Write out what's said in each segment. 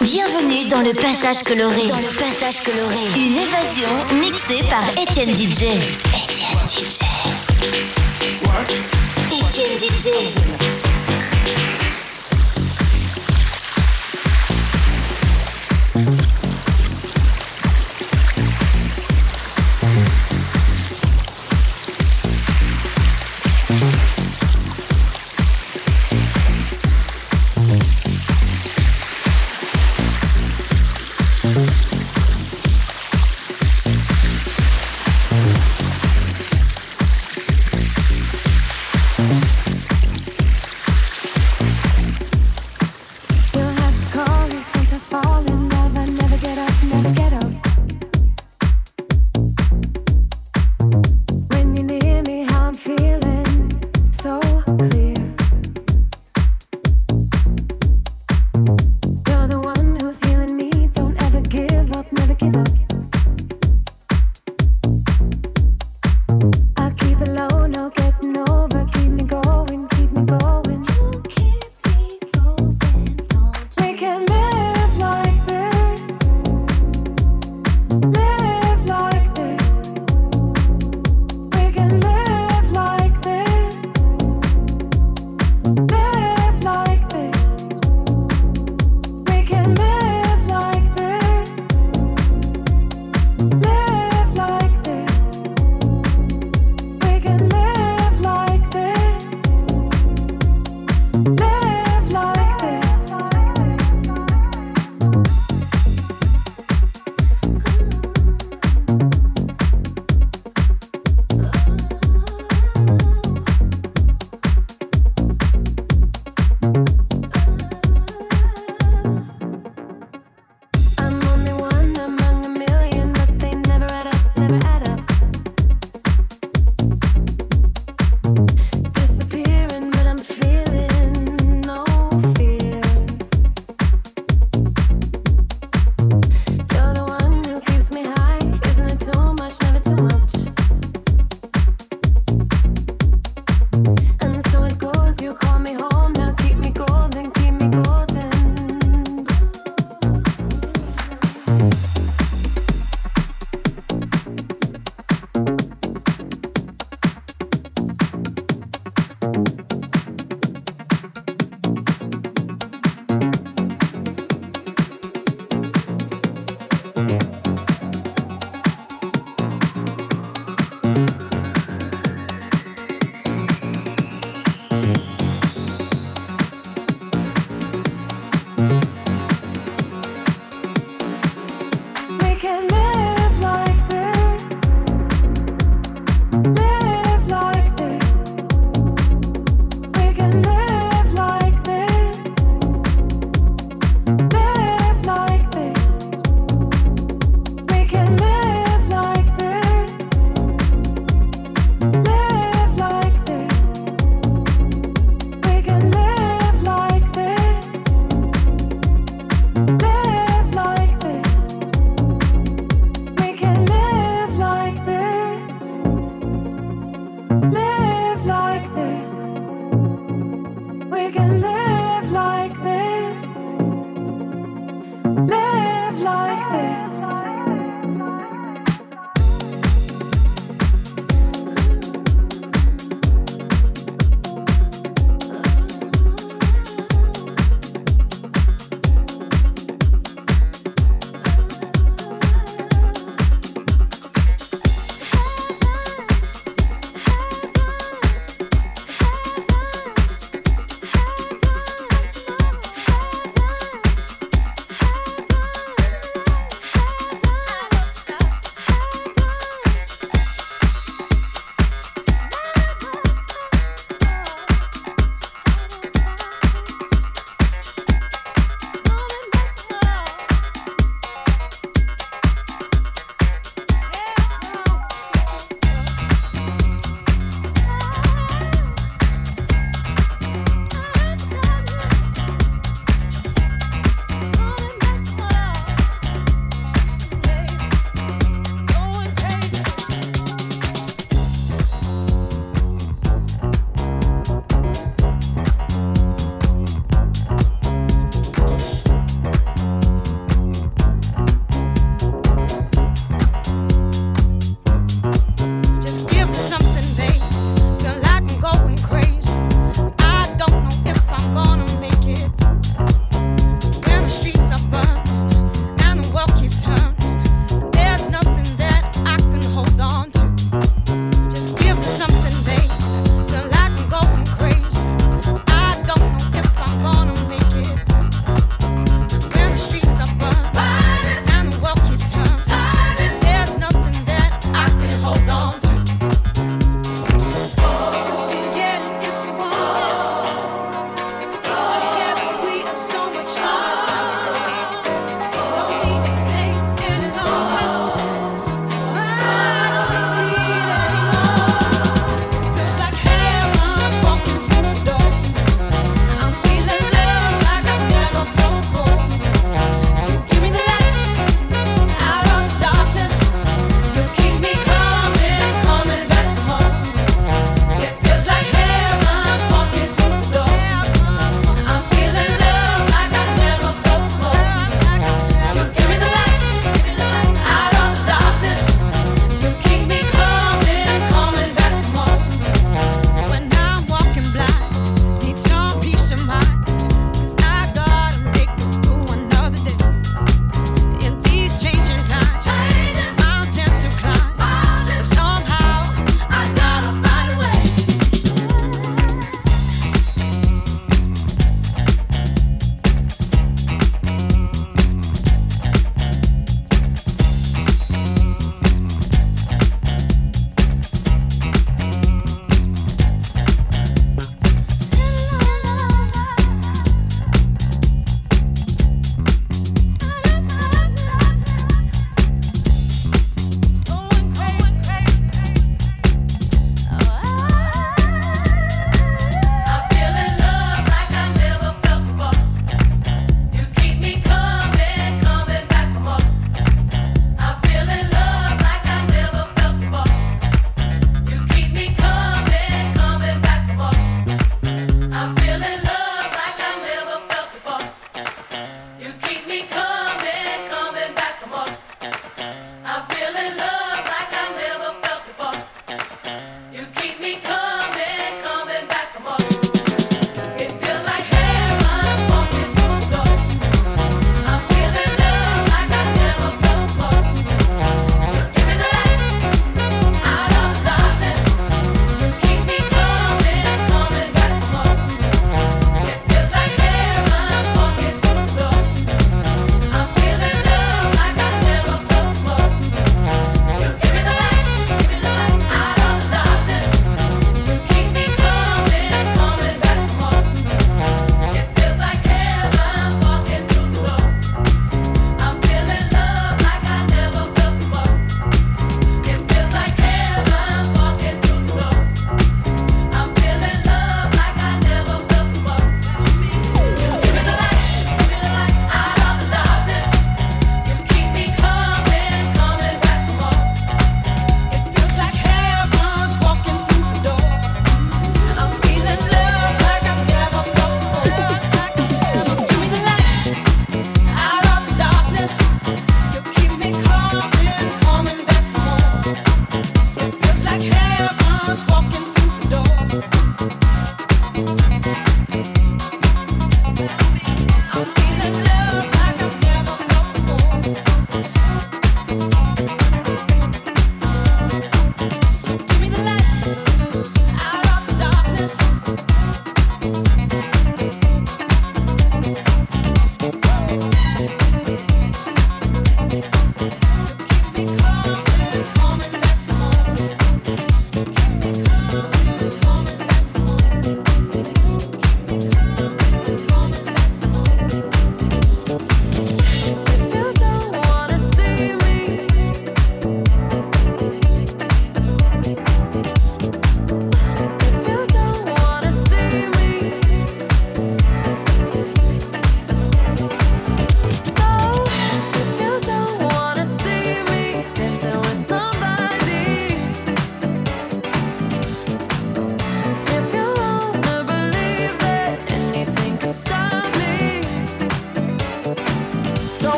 Bienvenue dans le passage coloré. Dans le passage coloré. Une évasion mixée par Étienne DJ. Étienne DJ. Étienne DJ. fall in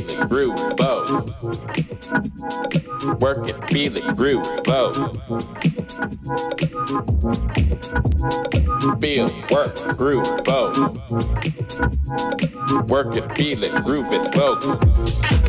feel it, groove, bow. Work it, feel it, groove, bow. Feel, work, groove, bow. Work it, feel it, groove it, bow.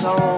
soul.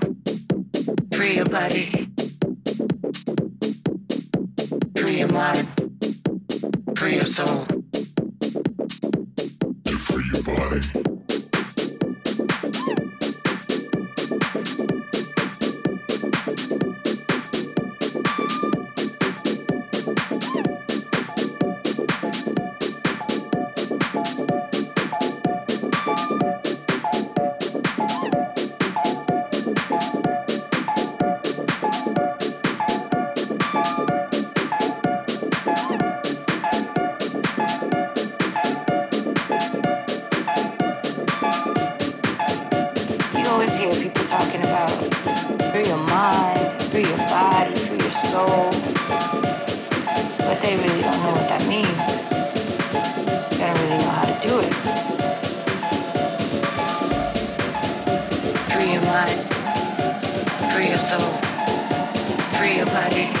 soul, free your body.